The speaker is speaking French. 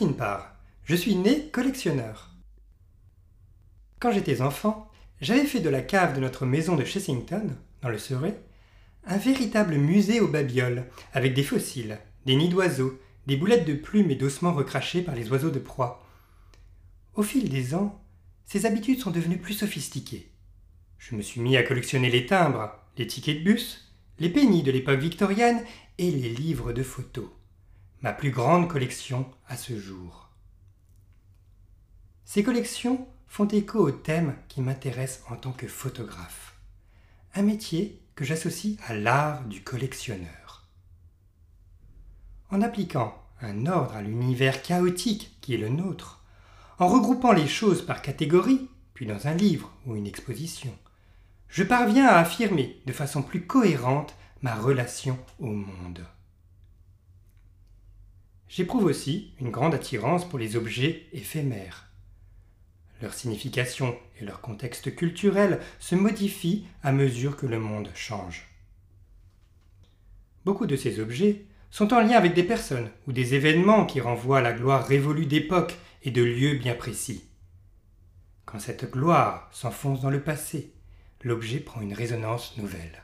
une part. Je suis né collectionneur. Quand j'étais enfant, j'avais fait de la cave de notre maison de Chessington, dans le Surrey, un véritable musée aux babioles, avec des fossiles, des nids d'oiseaux, des boulettes de plumes et d'ossements recrachés par les oiseaux de proie. Au fil des ans, ces habitudes sont devenues plus sophistiquées. Je me suis mis à collectionner les timbres, les tickets de bus, les pennies de l'époque victorienne et les livres de photos. Ma plus grande collection à ce jour. Ces collections font écho au thème qui m'intéresse en tant que photographe. Un métier que j'associe à l'art du collectionneur. En appliquant un ordre à l'univers chaotique qui est le nôtre, en regroupant les choses par catégorie, puis dans un livre ou une exposition, je parviens à affirmer de façon plus cohérente ma relation au monde. J'éprouve aussi une grande attirance pour les objets éphémères. Leur signification et leur contexte culturel se modifient à mesure que le monde change. Beaucoup de ces objets sont en lien avec des personnes ou des événements qui renvoient à la gloire révolue d'époques et de lieux bien précis. Quand cette gloire s'enfonce dans le passé, l'objet prend une résonance nouvelle.